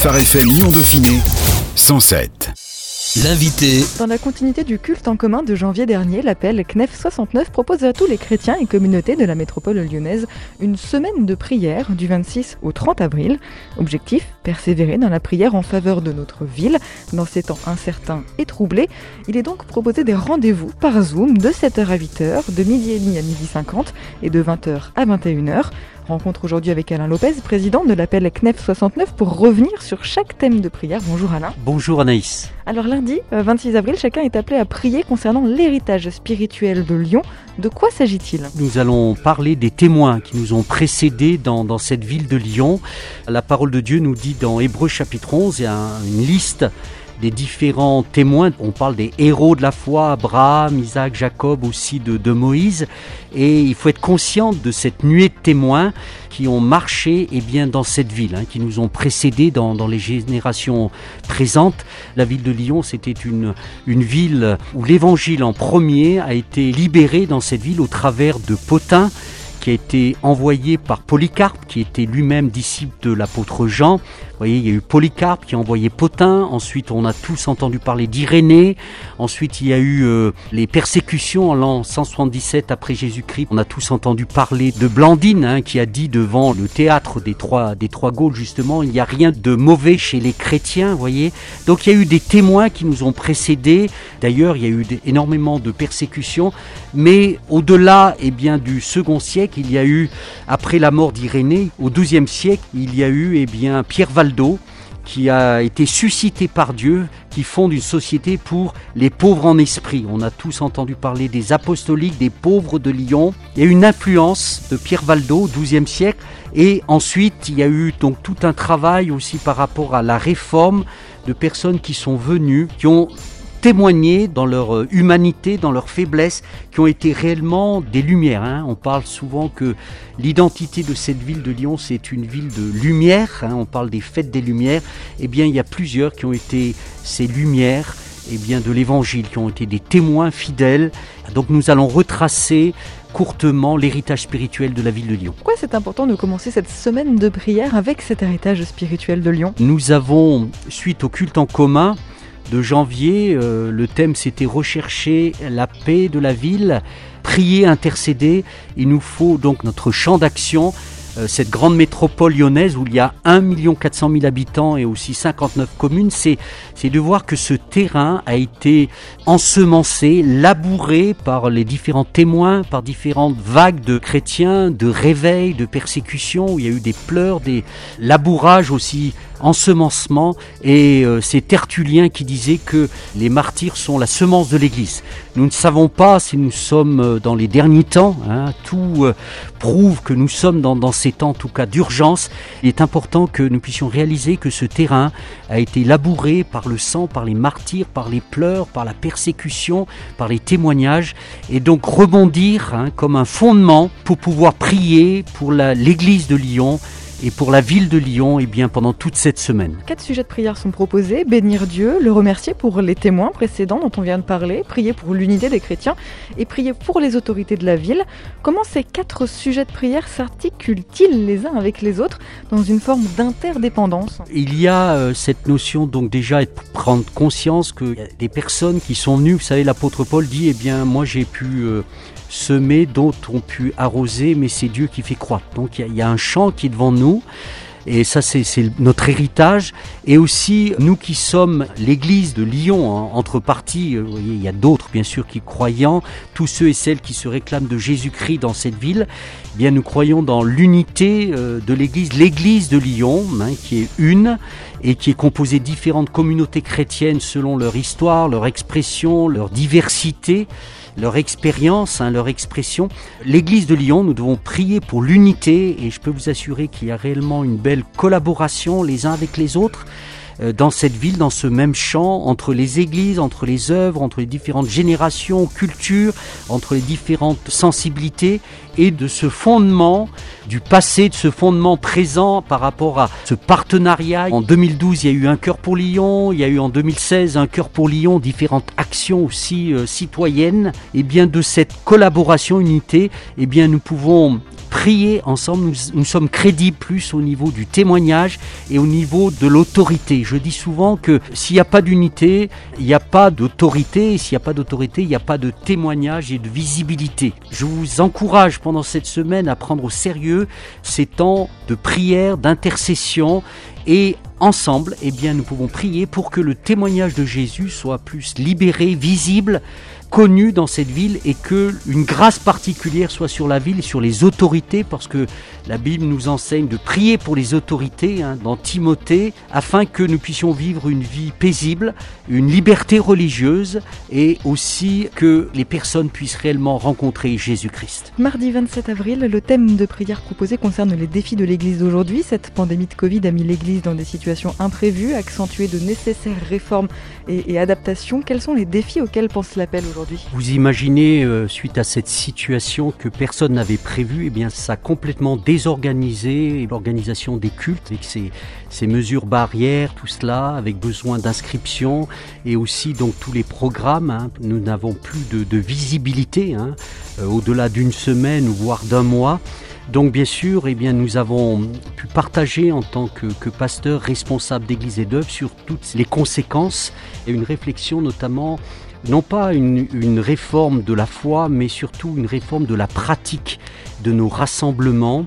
Phare FM Lyon Dauphiné 107. L'invité. Dans la continuité du culte en commun de janvier dernier, l'appel CNEF 69 propose à tous les chrétiens et communautés de la métropole lyonnaise une semaine de prière du 26 au 30 avril. Objectif persévérer dans la prière en faveur de notre ville dans ces temps incertains et troublés. Il est donc proposé des rendez-vous par Zoom de 7h à 8h, de midi et demi à midi 50 et de 20h à 21h. Rencontre aujourd'hui avec Alain Lopez, président de l'appel CNEF 69, pour revenir sur chaque thème de prière. Bonjour Alain. Bonjour Anaïs. Alors lundi 26 euh, avril, chacun est appelé à prier concernant l'héritage spirituel de Lyon. De quoi s'agit-il? Nous allons parler des témoins qui nous ont précédés dans, dans, cette ville de Lyon. La parole de Dieu nous dit dans Hébreu chapitre 11, il y a une liste des différents témoins. On parle des héros de la foi, Abraham, Isaac, Jacob, aussi de, Moïse. Et il faut être conscient de cette nuée de témoins qui ont marché eh bien, dans cette ville, hein, qui nous ont précédés dans, dans, les générations présentes. La ville de Lyon, c'était une, une ville où l'évangile en premier a été libéré dans cette ville au travers de potins qui a été envoyé par Polycarpe, qui était lui-même disciple de l'apôtre Jean. Vous voyez, il y a eu Polycarpe qui a envoyé Potin, ensuite on a tous entendu parler d'Irénée, ensuite il y a eu euh, les persécutions en l'an 177 après Jésus-Christ. On a tous entendu parler de Blandine, hein, qui a dit devant le théâtre des trois, des trois Gaules, justement, il n'y a rien de mauvais chez les chrétiens, vous voyez. Donc il y a eu des témoins qui nous ont précédés. D'ailleurs, il y a eu énormément de persécutions, mais au-delà eh bien, du second siècle, il y a eu, après la mort d'Irénée, au XIIe siècle, il y a eu eh Pierre Valdo, qui a été suscité par Dieu, qui fonde une société pour les pauvres en esprit. On a tous entendu parler des apostoliques, des pauvres de Lyon. Il y a eu une influence de Pierre Valdo XIIe siècle. Et ensuite, il y a eu donc tout un travail aussi par rapport à la réforme de personnes qui sont venues, qui ont témoigner dans leur euh, humanité, dans leur faiblesse, qui ont été réellement des lumières. Hein. On parle souvent que l'identité de cette ville de Lyon, c'est une ville de lumière. Hein. On parle des fêtes des lumières. Eh bien, il y a plusieurs qui ont été ces lumières eh bien, de l'évangile, qui ont été des témoins fidèles. Donc nous allons retracer courtement l'héritage spirituel de la ville de Lyon. Pourquoi c'est important de commencer cette semaine de prière avec cet héritage spirituel de Lyon? Nous avons, suite au culte en commun, de janvier, euh, le thème c'était rechercher la paix de la ville, prier, intercéder. Il nous faut donc notre champ d'action, euh, cette grande métropole lyonnaise où il y a 1 400 000 habitants et aussi 59 communes, c'est de voir que ce terrain a été ensemencé, labouré par les différents témoins, par différentes vagues de chrétiens, de réveils, de persécutions, où il y a eu des pleurs, des labourages aussi ensemencement et euh, c'est Tertullien qui disait que les martyrs sont la semence de l'Église. Nous ne savons pas si nous sommes euh, dans les derniers temps, hein, tout euh, prouve que nous sommes dans, ces temps en tout cas d'urgence. Il est important que nous puissions réaliser que ce terrain a été labouré par le sang, par les martyrs, par les pleurs, par la persécution, par les témoignages et donc rebondir hein, comme un fondement pour pouvoir prier pour l'Église de Lyon et pour la ville de Lyon et eh bien, pendant toute cette semaine. Quatre sujets de prière sont proposés. Bénir Dieu, le remercier pour les témoins précédents dont on vient de parler, prier pour l'unité des chrétiens et prier pour les autorités de la ville. Comment ces quatre sujets de prière s'articulent-ils les uns avec les autres dans une forme d'interdépendance? Il y a euh, cette notion donc déjà de prendre conscience que y a des personnes qui sont venues, vous savez l'apôtre Paul dit eh bien moi j'ai pu euh, semer, d'autres ont pu arroser, mais c'est Dieu qui fait croître. Donc il y, a un champ qui est devant nous. Et ça, c'est notre héritage. Et aussi, nous qui sommes l'église de Lyon, hein, entre parties, euh, il y a d'autres, bien sûr, qui croyant, tous ceux et celles qui se réclament de Jésus-Christ dans cette ville, eh bien, nous croyons dans l'unité euh, de l'église, l'église de Lyon, hein, qui est une et qui est composée de différentes communautés chrétiennes selon leur histoire, leur expression, leur diversité leur expérience, hein, leur expression. L'église de Lyon, nous devons prier pour l'unité et je peux vous assurer qu'il y a réellement une belle collaboration les uns avec les autres dans cette ville, dans ce même champ, entre les églises, entre les œuvres, entre les différentes générations, cultures, entre les différentes sensibilités, et de ce fondement du passé, de ce fondement présent par rapport à ce partenariat. En 2012, il y a eu un cœur pour Lyon, il y a eu en 2016 un cœur pour Lyon, différentes actions aussi euh, citoyennes. Et bien de cette collaboration, unité, et bien nous pouvons prier ensemble, nous, sommes crédibles plus au niveau du témoignage et au niveau de l'autorité. Je dis souvent que s'il n'y a pas d'unité, il n'y a pas d'autorité, et s'il n'y a pas d'autorité, il n'y a pas de témoignage et de visibilité. Je vous encourage pendant cette semaine à prendre au sérieux ces temps de prière, d'intercession et ensemble, eh bien, nous pouvons prier pour que le témoignage de Jésus soit plus libéré, visible, connu dans cette ville et que une grâce particulière soit sur la ville sur les autorités parce que la Bible nous enseigne de prier pour les autorités hein, dans Timothée afin que nous puissions vivre une vie paisible, une liberté religieuse et aussi que les personnes puissent réellement rencontrer Jésus-Christ. Mardi 27 avril, le thème de prière proposé concerne les défis de l'Église d'aujourd'hui. Cette pandémie de Covid a mis l'Église dans des situations imprévues, accentué de nécessaires réformes et, et adaptations. Quels sont les défis auxquels pense l'appel aujourd'hui? Vous imaginez, euh, suite à cette situation que personne n'avait prévue, eh bien, ça a complètement désorganisé l'organisation des cultes avec ces, mesures barrières, tout cela, avec besoin d'inscription et aussi donc tous les programmes. Hein. Nous n'avons plus de, visibilité hein, euh, au-delà d'une semaine voire d'un mois. Donc bien sûr, eh bien, nous avons pu partager en tant que, que pasteur responsable d'église et d'œuvre sur toutes les conséquences et une réflexion notamment non pas une, réforme de la foi, mais surtout une réforme de la pratique de nos rassemblements.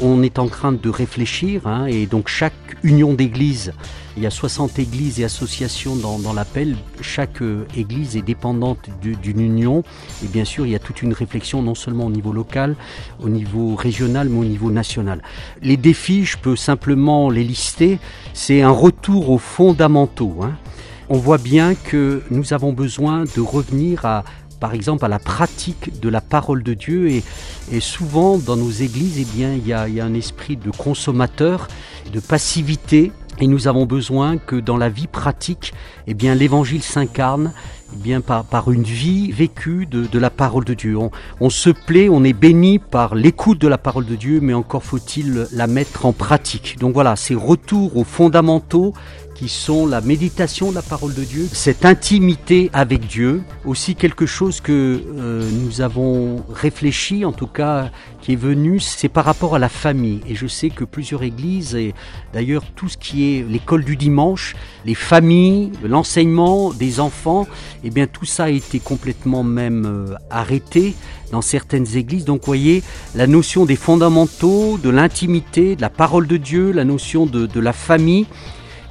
On est en train de réfléchir, hein, et donc chaque union d'églises, il y a 60 églises et associations dans, dans l'appel, chaque euh, église est dépendante d'une union, et bien sûr il y a toute une réflexion non seulement au niveau local, au niveau régional, mais au niveau national. Les défis, je peux simplement les lister, c'est un retour aux fondamentaux. Hein on voit bien que nous avons besoin de revenir à, par exemple, à la pratique de la parole de Dieu. Et, souvent, dans nos églises, eh bien, il y, a, un esprit de consommateur, de passivité. Et nous avons besoin que dans la vie pratique, eh bien, l'évangile s'incarne eh bien par, une vie vécue de, la parole de Dieu. On, on, se plaît, on est béni par l'écoute de la parole de Dieu, mais encore faut-il la mettre en pratique. Donc voilà, ces retours aux fondamentaux qui sont la méditation de la parole de Dieu, cette intimité avec Dieu, aussi quelque chose que euh, nous avons réfléchi, en tout cas qui est venu, c'est par rapport à la famille. Et je sais que plusieurs églises, et d'ailleurs tout ce qui est l'école du dimanche, les familles, l'enseignement des enfants, eh bien tout ça a été complètement même euh, arrêté dans certaines églises. Donc voyez, la notion des fondamentaux, de l'intimité, de la parole de Dieu, la notion de, de la famille,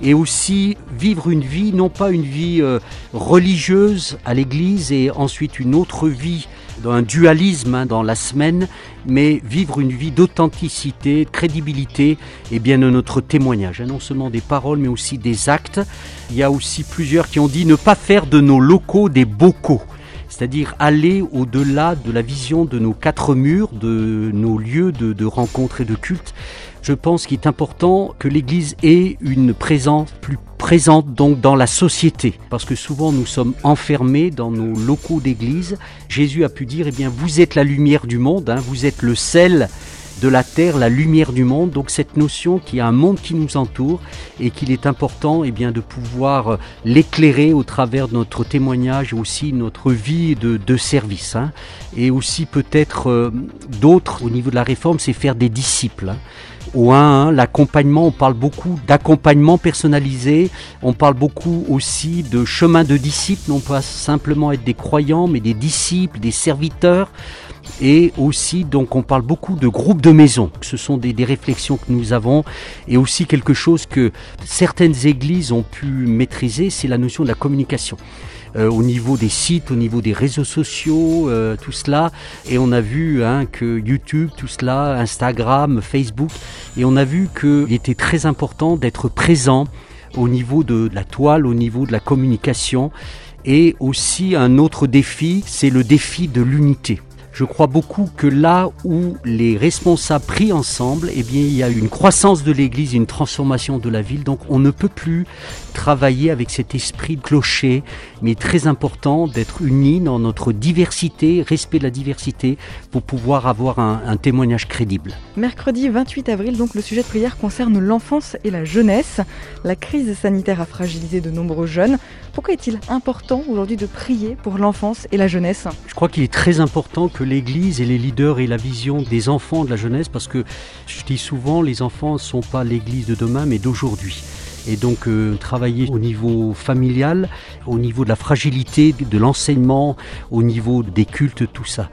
et aussi vivre une vie, non pas une vie euh, religieuse à l'église et ensuite une autre vie un dualisme hein, dans la semaine, mais vivre une vie d'authenticité, de crédibilité et bien de notre témoignage, hein, non seulement des paroles mais aussi des actes. Il y a aussi plusieurs qui ont dit ne pas faire de nos locaux des bocaux c'est-à-dire aller au-delà de la vision de nos quatre murs, de nos lieux de, de rencontre et de culte, je pense qu'il est important que l'Église ait une présence plus présente donc dans la société parce que souvent nous sommes enfermés dans nos locaux d'église. Jésus a pu dire eh vous êtes la lumière du monde, hein, vous êtes le sel de la terre, la lumière du monde. Donc cette notion qu'il y a un monde qui nous entoure et qu'il est important eh de pouvoir l'éclairer au travers de notre témoignage, aussi notre vie de, de service. Hein. Et aussi peut-être euh, d'autres au niveau de la réforme, c'est faire des disciples. Hein. Au 1, l'accompagnement, on parle beaucoup d'accompagnement personnalisé, on parle beaucoup aussi de chemin de disciples, non pas simplement être des croyants, mais des disciples, des serviteurs et aussi donc on parle beaucoup de groupes de maison. Ce sont des, des, réflexions que nous avons et aussi quelque chose que certaines églises ont pu maîtriser, c'est la notion de la communication. Euh, au niveau des sites, au niveau des réseaux sociaux, euh, tout cela. Et on a vu hein, que YouTube, tout cela, Instagram, Facebook, et on a vu qu'il était très important d'être présent au niveau de la toile, au niveau de la communication. Et aussi un autre défi, c'est le défi de l'unité je crois beaucoup que là où les responsables pris ensemble, eh bien, il y a une croissance de l'Église, une transformation de la ville. Donc, on ne peut plus travailler avec cet esprit de clocher, mais très important d'être unis dans notre diversité, respect de la diversité, pour pouvoir avoir un, un, témoignage crédible. Mercredi 28 avril, donc, le sujet de prière concerne l'enfance et la jeunesse. La crise sanitaire a fragilisé de nombreux jeunes. Pourquoi est-il important aujourd'hui de prier pour l'enfance et la jeunesse? Je crois qu'il est très important que l'Église et les leaders aient la vision des enfants de la jeunesse, parce que je dis souvent, les enfants ne sont pas l'Église de demain, mais d'aujourd'hui et donc euh, travailler au niveau familial, au niveau de la fragilité de l'enseignement, au niveau des cultes, tout ça.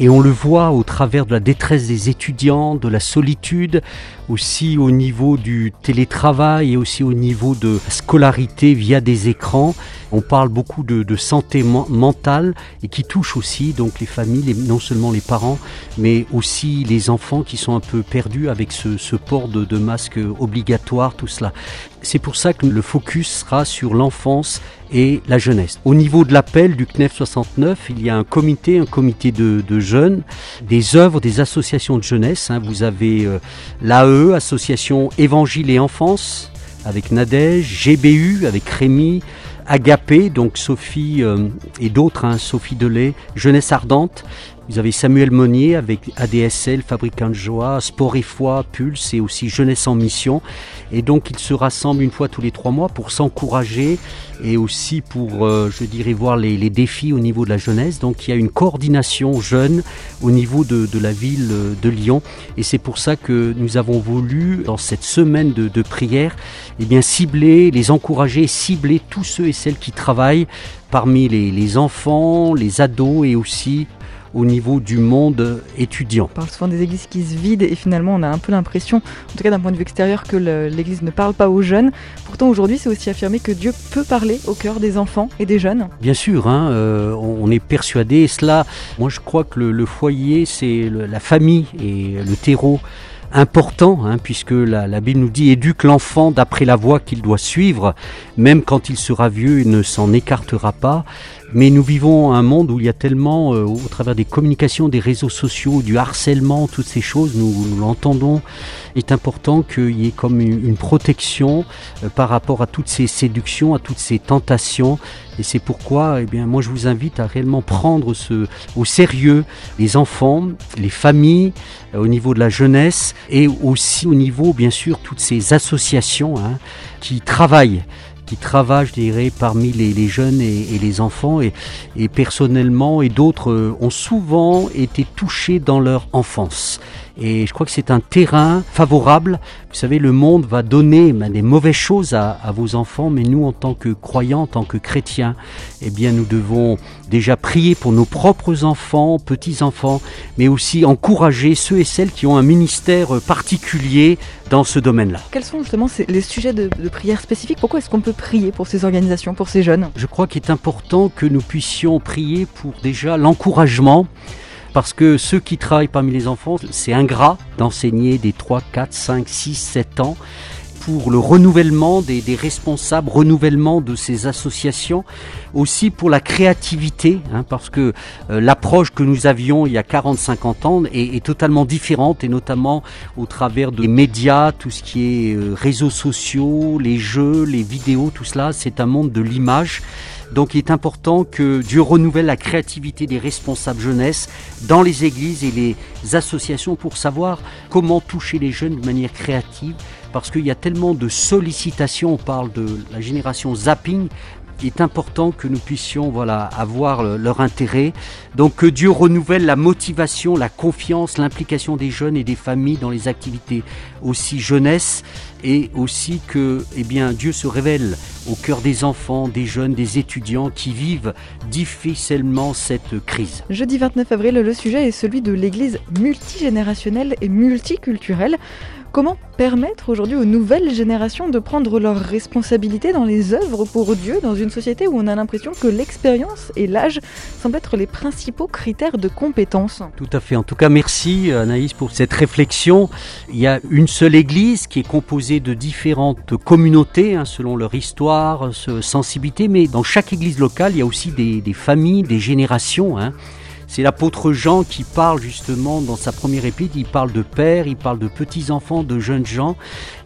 Et on le voit au travers de la détresse des étudiants, de la solitude, aussi au niveau du télétravail et aussi au niveau de scolarité via des écrans. On parle beaucoup de, santé mentale et qui touche aussi donc les familles, non seulement les parents, mais aussi les enfants qui sont un peu perdus avec ce, port de, de masque obligatoire, tout cela. C'est pour ça que le focus sera sur l'enfance et la jeunesse. Au niveau de l'appel du CNEF 69, il y a un comité, un comité de, jeunes, des œuvres, des associations de jeunesse. Hein. Vous avez euh, l'AE, Association Évangile et Enfance, avec Nadège, GBU, avec Rémi, Agapé, donc Sophie euh, et d'autres, hein, Sophie Delay, Jeunesse Ardente, vous avez Samuel Monnier avec ADSL, Fabricant de Joie, Sport et Foi, Pulse et aussi Jeunesse en Mission. Et donc ils se rassemblent une fois tous les trois mois pour s'encourager et aussi pour, euh, je dirais, voir les, défis au niveau de la jeunesse. Donc il y a une coordination jeune au niveau de, la ville de Lyon. Et c'est pour ça que nous avons voulu, dans cette semaine de, prière, eh bien, cibler, les encourager, cibler tous ceux et celles qui travaillent parmi les, les enfants, les ados et aussi au niveau du monde étudiant. On parle souvent des églises qui se vident et finalement on a un peu l'impression, en tout cas d'un point de vue extérieur, que l'église ne parle pas aux jeunes. Pourtant aujourd'hui c'est aussi affirmé que Dieu peut parler au cœur des enfants et des jeunes. Bien sûr, hein, euh, on est persuadé, cela, moi je crois que le, foyer c'est la famille et le terreau important, hein, puisque la, la, Bible nous dit éduque l'enfant d'après la voie qu'il doit suivre, même quand il sera vieux, il ne s'en écartera pas. Mais nous vivons un monde où il y a tellement, euh, au travers des communications, des réseaux sociaux, du harcèlement, toutes ces choses, nous, l'entendons. Il est important qu'il y ait comme une, protection euh, par rapport à toutes ces séductions, à toutes ces tentations. Et c'est pourquoi, eh bien, moi, je vous invite à réellement prendre ce, au sérieux les enfants, les familles, euh, au niveau de la jeunesse et aussi au niveau, bien sûr, toutes ces associations hein, qui travaillent qui travaillent, je dirais, parmi les, jeunes et, les enfants. Et, personnellement, et d'autres euh, ont souvent été touchés dans leur enfance. Et je crois que c'est un terrain favorable. Vous savez, le monde va donner ben, des mauvaises choses à, vos enfants, mais nous, en tant que croyants, en tant que chrétiens, eh bien, nous devons déjà prier pour nos propres enfants, petits-enfants, mais aussi encourager ceux et celles qui ont un ministère particulier dans ce domaine-là. Quels sont justement les sujets de, de prière spécifiques? Pourquoi est-ce qu'on peut prier pour ces organisations, pour ces jeunes? Je crois qu'il est important que nous puissions prier pour déjà l'encouragement parce que ceux qui travaillent parmi les enfants, c'est ingrat d'enseigner des 3, 4, 5, 6, 7 ans pour le renouvellement des, responsables, renouvellement de ces associations, aussi pour la créativité, hein, parce que euh, l'approche que nous avions il y a 40-50 ans est, totalement différente, et notamment au travers des médias, tout ce qui est euh, réseaux sociaux, les jeux, les vidéos, tout cela, c'est un monde de l'image. Donc il est important que Dieu renouvelle la créativité des responsables jeunesse dans les églises et les associations pour savoir comment toucher les jeunes de manière créative parce qu'il y a tellement de sollicitations, on parle de la génération zapping, il est important que nous puissions voilà, avoir leur intérêt. Donc que Dieu renouvelle la motivation, la confiance, l'implication des jeunes et des familles dans les activités aussi jeunesse et aussi que eh bien, Dieu se révèle au cœur des enfants, des jeunes, des étudiants qui vivent difficilement cette crise. Jeudi 29 avril, le sujet est celui de l'Église multigénérationnelle et multiculturelle. Comment permettre aujourd'hui aux nouvelles générations de prendre leurs responsabilités dans les œuvres pour Dieu dans une société où on a l'impression que l'expérience et l'âge semblent être les principaux critères de compétence Tout à fait. En tout cas, merci Anaïs pour cette réflexion. Il y a une seule église qui est composée de différentes communautés hein, selon leur histoire, sensibilité, mais dans chaque église locale, il y a aussi des, familles, des générations. Hein. C'est l'apôtre Jean qui parle justement dans sa première épître, il parle de père, il parle de petits-enfants, de jeunes gens.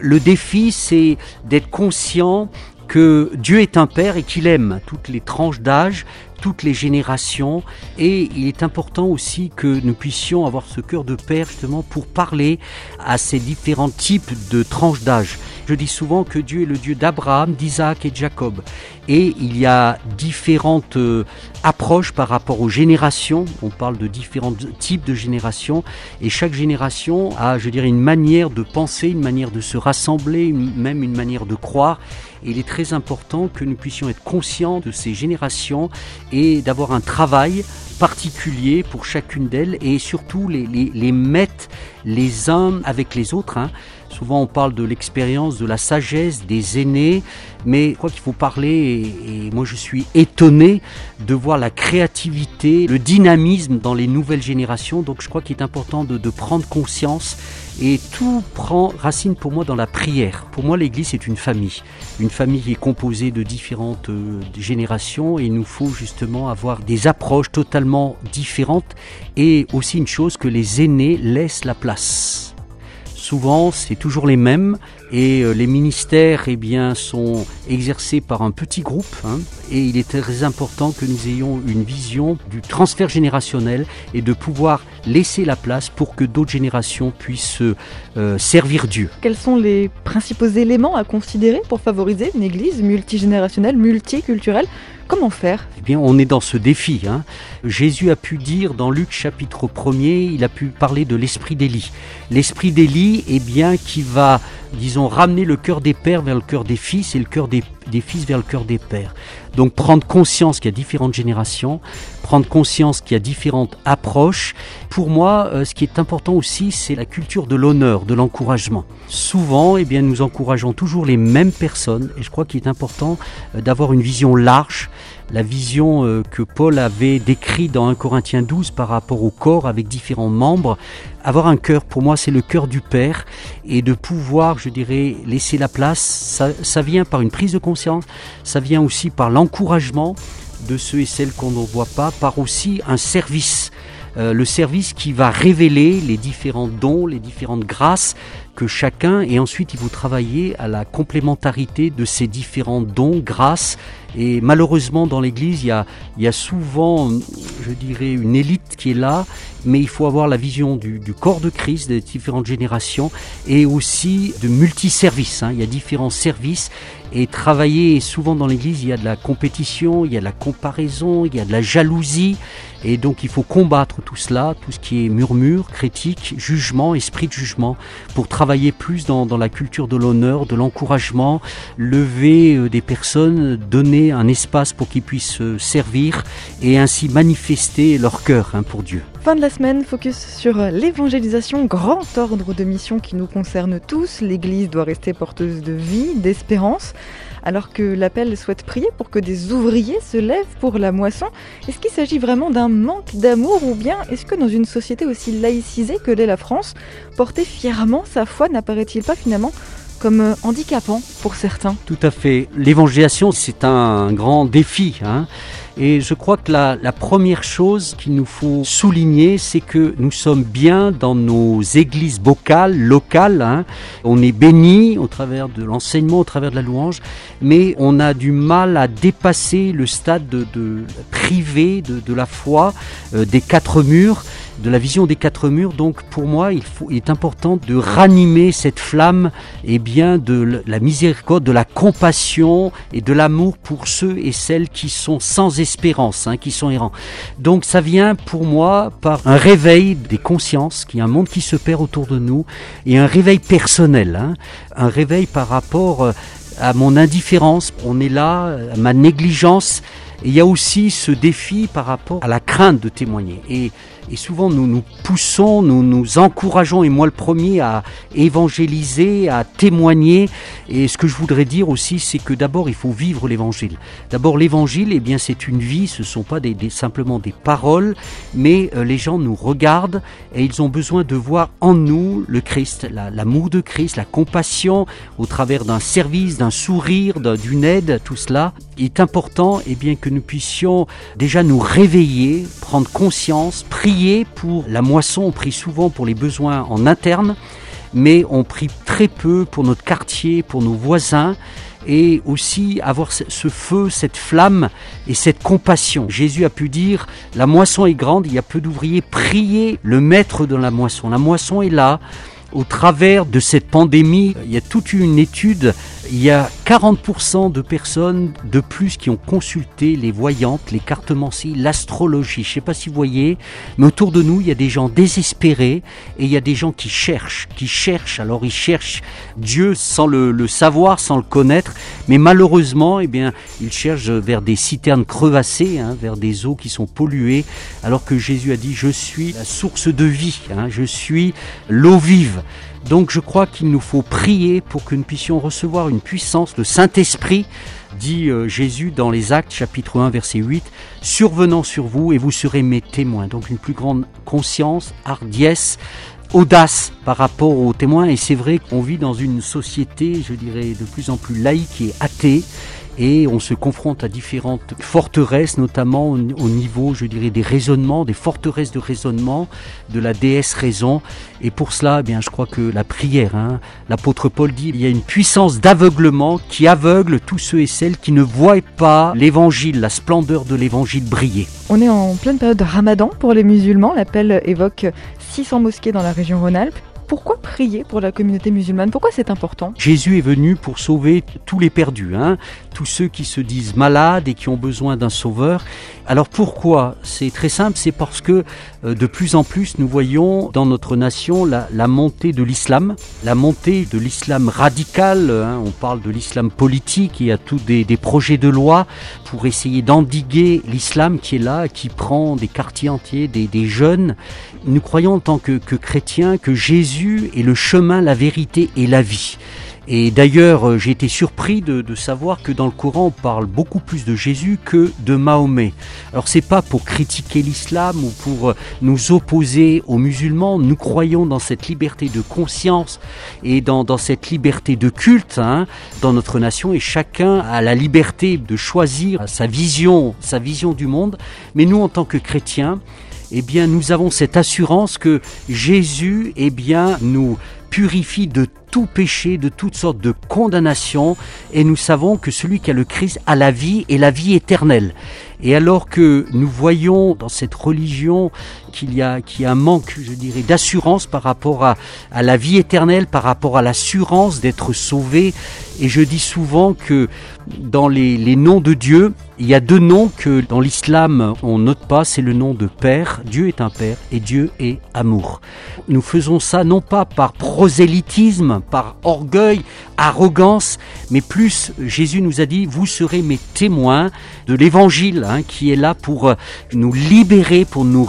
Le défi, c'est d'être conscient que Dieu est un père et qu'il aime toutes les tranches d'âge, toutes les générations. Et il est important aussi que nous puissions avoir ce cœur de père justement pour parler à ces différents types de tranches d'âge. Je dis souvent que Dieu est le Dieu d'Abraham, d'Isaac et de Jacob. Et il y a différentes euh, approches par rapport aux générations. On parle de différents types de générations. Et chaque génération a, je dirais, une manière de penser, une manière de se rassembler, même une manière de croire. Il est très important que nous puissions être conscients de ces générations et d'avoir un travail particulier pour chacune d'elles et surtout les, les, mettre les uns avec les autres. Hein. Souvent on parle de l'expérience, de la sagesse des aînés, mais crois qu'il faut parler, et, moi je suis étonné de voir la créativité, le dynamisme dans les nouvelles générations, donc je crois qu'il est important de prendre conscience et tout prend racine pour moi dans la prière. Pour moi, l'Église est une famille. Une famille qui est composée de différentes euh, générations et il nous faut justement avoir des approches totalement différentes et aussi une chose que les aînés laissent la place souvent c'est toujours les mêmes et euh, les ministères eh bien, sont exercés par un petit groupe hein, et il est très important que nous ayons une vision du transfert générationnel et de pouvoir laisser la place pour que d'autres générations puissent euh, servir Dieu. Quels sont les principaux éléments à considérer pour favoriser une église multigénérationnelle, multiculturelle? Comment faire? Eh bien, on est dans ce défi. Hein. Jésus a pu dire dans Luc chapitre 1er, il a pu parler de l'esprit d'Élie. L'esprit d'Élie, eh bien, qui va, disons, ramener le cœur des pères vers le cœur des fils et le cœur des, des fils vers le cœur des pères. Donc, prendre conscience qu'il y a différentes générations, prendre conscience qu'il y a différentes approches. Pour moi, euh, ce qui est important aussi, c'est la culture de l'honneur, de l'encouragement. Souvent, eh bien, nous encourageons toujours les mêmes personnes et je crois qu'il est important euh, d'avoir une vision large la vision euh, que Paul avait décrite dans 1 Corinthiens 12 par rapport au corps avec différents membres. Avoir un cœur, pour moi, c'est le cœur du Père et de pouvoir, je dirais, laisser la place, ça, vient par une prise de conscience, ça vient aussi par l'encouragement de ceux et celles qu'on ne voit pas, par aussi un service. Euh, le service qui va révéler les différents dons, les différentes grâces que chacun, et ensuite il faut travailler à la complémentarité de ces différents dons, grâces. Et malheureusement dans l'Église, il y a, souvent, je dirais, une élite qui est là, mais il faut avoir la vision du, du corps de Christ, des différentes générations, et aussi de multiservices. Hein. Il y a différents services, et travailler souvent dans l'Église, il y a de la compétition, il y a de la comparaison, il y a de la jalousie, et donc il faut combattre tout cela, tout ce qui est murmure, critique, jugement, esprit de jugement, pour travailler plus dans, la culture de l'honneur, de l'encouragement, lever euh, des personnes, donner un espace pour qu'ils puissent euh, servir et ainsi manifester leur cœur hein, pour Dieu. Fin de la semaine, focus sur euh, l'évangélisation, grand ordre de mission qui nous concerne tous. L'Église doit rester porteuse de vie, d'espérance alors que l'appel souhaite prier pour que des ouvriers se lèvent pour la moisson. Est-ce qu'il s'agit vraiment d'un manque d'amour ou bien est-ce que dans une société aussi laïcisée que l'est la France, porter fièrement sa foi n'apparaît-il pas finalement comme euh, handicapant pour certains Tout à fait. L'évangélisation, c'est un grand défi. Hein et je crois que la, première chose qu'il nous faut souligner, c'est que nous sommes bien dans nos églises vocales, locales. Hein. On est béni au travers de l'enseignement, au travers de la louange, mais on a du mal à dépasser le stade de, privé de, de, la foi, euh, des quatre murs de la vision des quatre murs. Donc pour moi, il, faut, il est important de ranimer cette flamme et bien de la miséricorde, de la compassion et de l'amour pour ceux et celles qui sont sans espérance, hein, qui sont errants. Donc ça vient pour moi par un réveil des consciences, qu'il y a un monde qui se perd autour de nous, et un réveil personnel, hein, un réveil par rapport euh, à mon indifférence, on est là, à ma négligence, et il y a aussi ce défi par rapport à la crainte de témoigner. Et et souvent, nous nous poussons, nous nous encourageons, et moi le premier, à évangéliser, à témoigner. Et ce que je voudrais dire aussi, c'est que d'abord, il faut vivre l'évangile. D'abord, l'évangile, eh bien, c'est une vie, ce ne sont pas simplement des paroles, mais euh, les gens nous regardent et ils ont besoin de voir en nous le Christ, l'amour de Christ, la compassion au travers d'un service, d'un sourire, d'une aide, tout cela. Il est important, eh bien, que nous puissions déjà nous réveiller, prendre conscience, prier pour la moisson, on prie souvent pour les besoins en interne, mais on prie très peu pour notre quartier, pour nos voisins et aussi avoir ce feu, cette flamme et cette compassion. Jésus a pu dire, la moisson est grande, il y a peu d'ouvriers, priez le maître de la moisson. La moisson est là, au travers de cette pandémie, il y a toute une étude, il y a 40% de personnes de plus qui ont consulté les voyantes, les cartomancies, l'astrologie. Je ne sais pas si vous voyez, mais autour de nous, il y a des gens désespérés et il y a des gens qui cherchent, qui cherchent. Alors ils cherchent Dieu sans le, savoir, sans le connaître, mais malheureusement, eh bien, ils cherchent vers des citernes crevassées, hein, vers des eaux qui sont polluées, alors que Jésus a dit, je suis la source de vie, hein, je suis l'eau vive. Donc je crois qu'il nous faut prier pour que nous puissions recevoir une puissance, le Saint-Esprit, dit euh, Jésus dans les Actes chapitre 1 verset 8, survenant sur vous et vous serez mes témoins. Donc une plus grande conscience, hardiesse, audace par rapport aux témoins. Et c'est vrai qu'on vit dans une société, je dirais, de plus en plus laïque et athée et on se confronte à différentes forteresses, notamment au niveau, je dirais, des raisonnements, des forteresses de raisonnement de la déesse raison. Et pour cela, eh bien, je crois que la prière, hein, l'apôtre Paul dit, il y a une puissance d'aveuglement qui aveugle tous ceux et qui ne voient pas l'évangile, la splendeur de l'évangile briller. On est en pleine période de ramadan pour les musulmans. L'appel évoque 600 mosquées dans la région Rhône-Alpes pourquoi prier pour la communauté musulmane? Pourquoi c'est important? Jésus est venu pour sauver tous les perdus, hein tous ceux qui se disent malades et qui ont besoin d'un sauveur. Alors pourquoi? C'est très simple, c'est parce que euh, de plus en plus nous voyons dans notre nation la, montée de l'islam, la montée de l'islam radical, hein. on parle de l'islam politique, il y a tous des, projets de loi pour essayer d'endiguer l'islam qui est là, qui prend des quartiers entiers, des, jeunes. Nous croyons en tant que chrétiens que Jésus est le chemin, la vérité et la vie. Et d'ailleurs, euh, j'ai été surpris de, savoir que dans le Coran, on parle beaucoup plus de Jésus que de Mahomet. Alors c'est pas pour critiquer l'islam ou pour euh, nous opposer aux musulmans. Nous croyons dans cette liberté de conscience et dans, cette liberté de culte hein, dans notre nation. Et chacun a la liberté de choisir sa vision, sa vision du monde. Mais nous, en tant que chrétiens, eh bien, nous avons cette assurance que Jésus, eh bien, nous purifie de tout péché, de toutes sortes de condamnations, et nous savons que celui qui a le Christ a la vie et la vie éternelle. Et alors que nous voyons dans cette religion qu'il y y a un manque, je dirais, d'assurance par rapport à, à la vie éternelle, par rapport à l'assurance d'être sauvé, et je dis souvent que dans les, les, noms de Dieu, il y a deux noms que dans l'islam on note pas, c'est le nom de Père, Dieu est un Père, et Dieu est amour. Nous faisons ça non pas par prosélytisme, par orgueil, arrogance, mais plus Jésus nous a dit, vous serez mes témoins de l'évangile hein, qui est là pour nous libérer, pour nous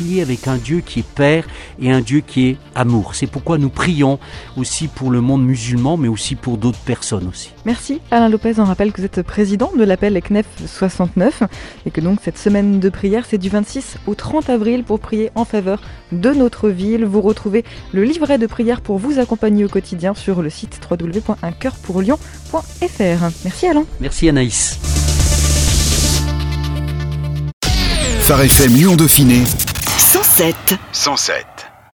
réconcilier avec un Dieu qui est Père et un Dieu qui est amour. C'est pourquoi nous prions aussi pour le monde musulman, mais aussi pour d'autres personnes aussi. Merci Alain Lopez, on rappelle que vous êtes président de l'appel CNEF 69 et que donc cette semaine de prière c'est du 26 au 30 avril pour prier en faveur de notre ville. Vous retrouvez le livret de prière pour vous accompagner au quotidien sur le site www.uncoeurpourlyon.fr. Merci Alain. Merci Anaïs. Phare FM Lyon Dauphiné 107 107